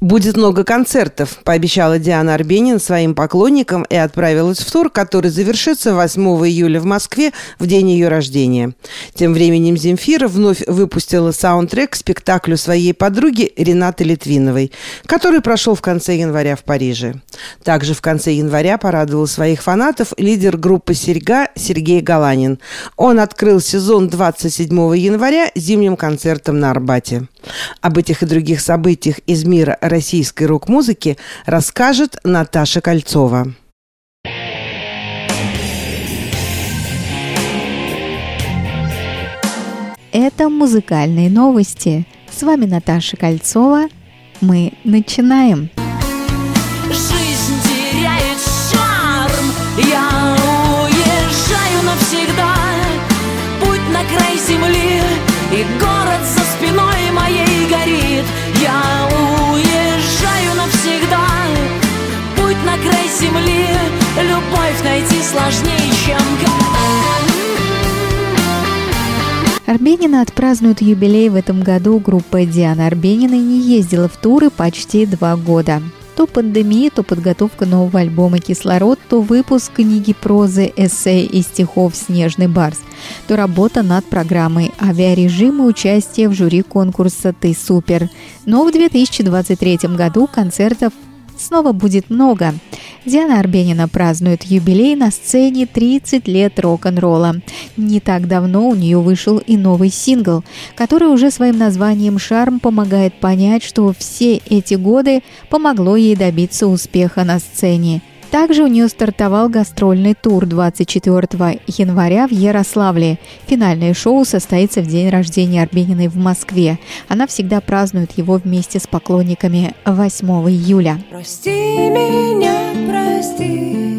Будет много концертов, пообещала Диана Арбенин своим поклонникам и отправилась в тур, который завершится 8 июля в Москве в день ее рождения. Тем временем Земфира вновь выпустила саундтрек к спектаклю своей подруги Ренаты Литвиновой, который прошел в конце января в Париже. Также в конце января порадовал своих фанатов лидер группы «Серьга» Сергей Галанин. Он открыл сезон 27 января зимним концертом на Арбате. Об этих и других событиях из мира российской рок-музыки расскажет Наташа Кольцова. Это музыкальные новости. С вами Наташа Кольцова. Мы начинаем. Любовь найти сложнее, чем Арбенина отпразднует юбилей в этом году. Группа Диана Арбенина не ездила в туры почти два года. То пандемия, то подготовка нового альбома «Кислород», то выпуск книги прозы, эссе и стихов «Снежный барс», то работа над программой «Авиарежим» и участие в жюри конкурса «Ты супер». Но в 2023 году концертов снова будет много. Диана Арбенина празднует юбилей на сцене 30 лет рок-н-ролла. Не так давно у нее вышел и новый сингл, который уже своим названием «Шарм» помогает понять, что все эти годы помогло ей добиться успеха на сцене – также у нее стартовал гастрольный тур 24 января в Ярославле. Финальное шоу состоится в день рождения Арбениной в Москве. Она всегда празднует его вместе с поклонниками 8 июля. Прости меня, прости,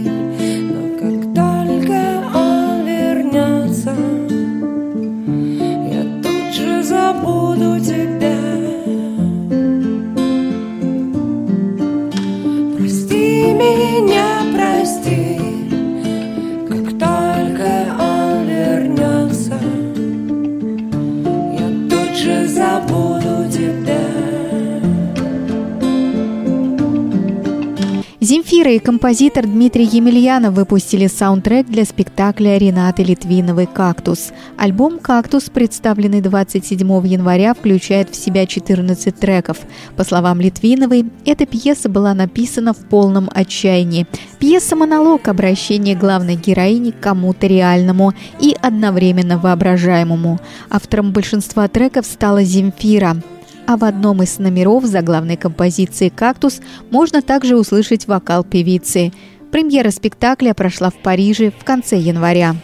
Земфира и композитор Дмитрий Емельянов выпустили саундтрек для спектакля Ренаты Литвиновой «Кактус». Альбом «Кактус», представленный 27 января, включает в себя 14 треков. По словам Литвиновой, эта пьеса была написана в полном отчаянии. Пьеса-монолог обращение главной героини к кому-то реальному и одновременно воображаемому. Автором большинства треков стала Земфира а в одном из номеров заглавной композиции «Кактус» можно также услышать вокал певицы. Премьера спектакля прошла в Париже в конце января.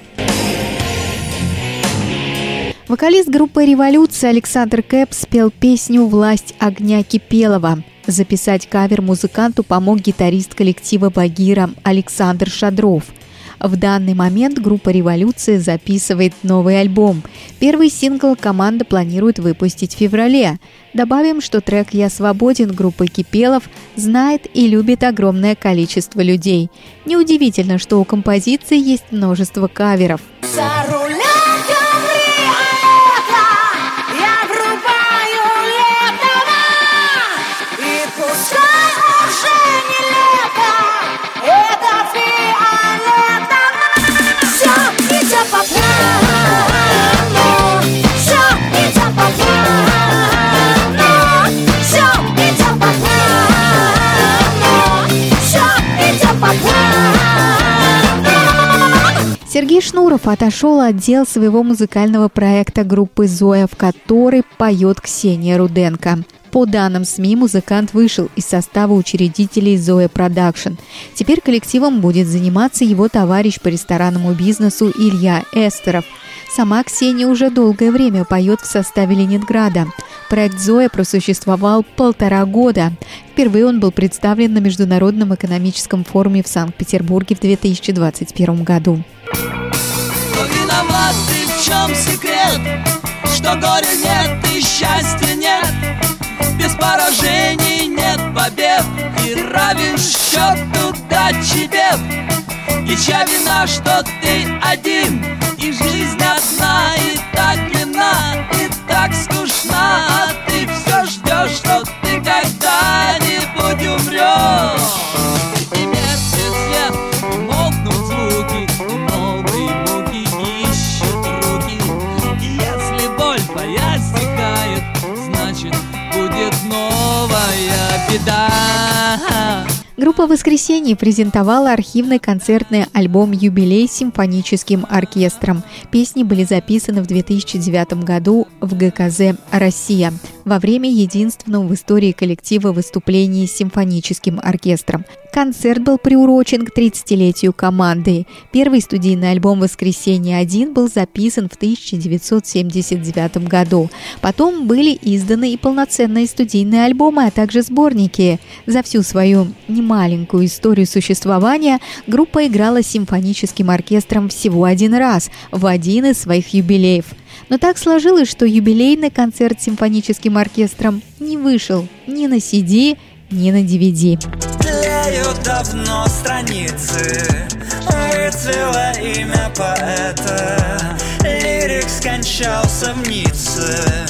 Вокалист группы «Революция» Александр Кэп спел песню «Власть огня Кипелова». Записать кавер музыканту помог гитарист коллектива «Багира» Александр Шадров – в данный момент группа «Революция» записывает новый альбом. Первый сингл команда планирует выпустить в феврале. Добавим, что трек «Я свободен» группы Кипелов знает и любит огромное количество людей. Неудивительно, что у композиции есть множество каверов. За Сергей Шнуров отошел от дел своего музыкального проекта группы «Зоя», в которой поет Ксения Руденко. По данным СМИ, музыкант вышел из состава учредителей Зоя Продакшн. Теперь коллективом будет заниматься его товарищ по ресторанному бизнесу Илья Эстеров. Сама Ксения уже долгое время поет в составе Ленинграда. Проект «Зоя» просуществовал полтора года. Впервые он был представлен на Международном экономическом форуме в Санкт-Петербурге в 2021 году. Виноват и в чем секрет? Что горя нет и счастья нет Без поражений нет побед И равен счет удачи бед И чья вина, что ты один И жизнь одна и так длинна И так скучна cidade. Группа «Воскресенье» презентовала архивный концертный альбом «Юбилей» с симфоническим оркестром. Песни были записаны в 2009 году в ГКЗ «Россия» во время единственного в истории коллектива выступлений с симфоническим оркестром. Концерт был приурочен к 30-летию команды. Первый студийный альбом «Воскресенье-1» был записан в 1979 году. Потом были изданы и полноценные студийные альбомы, а также сборники. За всю свою немаленькую историю существования группа играла с симфоническим оркестром всего один раз, в один из своих юбилеев. Но так сложилось, что юбилейный концерт с симфоническим оркестром не вышел ни на CD, ни на DVD. Тлеют давно страницы Выцвело имя поэта Лирик скончался в Ницце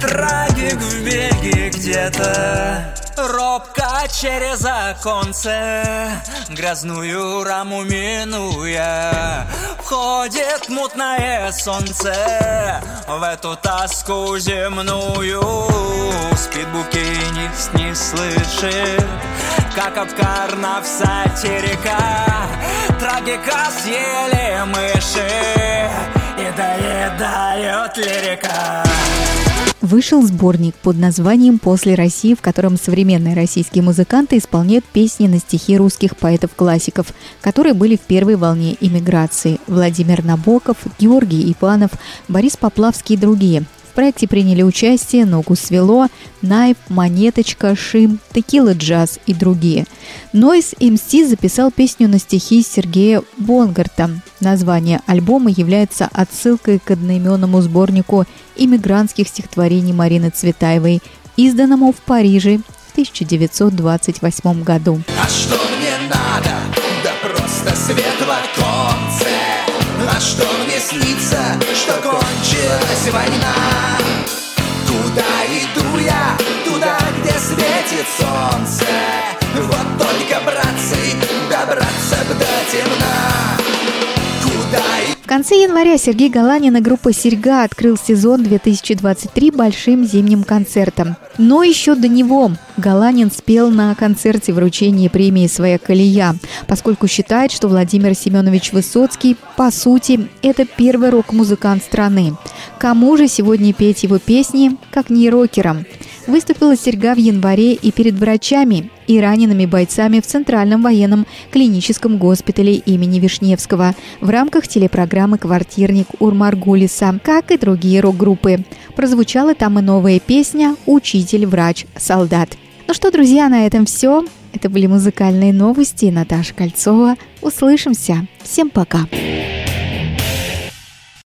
Трагик в беге где-то Робко через оконце Грязную раму минуя Входит мутное солнце В эту тоску земную. Спит букинист, не слышит Как обкарна в сатирика Трагика съели мыши И доедают лирика Вышел сборник под названием «После России», в котором современные российские музыканты исполняют песни на стихи русских поэтов-классиков, которые были в первой волне иммиграции. Владимир Набоков, Георгий Иванов, Борис Поплавский и другие. В проекте приняли участие «Ногу свело», «Найф», «Монеточка», «Шим», «Текила джаз» и другие. Нойс МС записал песню на стихи Сергея Бонгарта. Название альбома является отсылкой к одноименному сборнику иммигрантских стихотворений Марины Цветаевой, изданному в Париже в 1928 году. А что мне надо? Да просто свет в оконце А что мне снится? Что Куда иду конце января Сергей Галанин и группа «Серьга» открыл сезон 2023 большим зимним концертом. Но еще до него Галанин спел на концерте вручения премии «Своя колея», поскольку считает, что Владимир Семенович Высоцкий, по сути, это первый рок-музыкант страны. Кому же сегодня петь его песни, как не рокерам? Выступила Серьга в январе и перед врачами и ранеными бойцами в Центральном военном клиническом госпитале имени Вишневского в рамках телепрограммы «Квартирник» Урмаргулиса, как и другие рок-группы. Прозвучала там и новая песня «Учитель, врач, солдат». Ну что, друзья, на этом все. Это были музыкальные новости. Наташа Кольцова. Услышимся. Всем пока.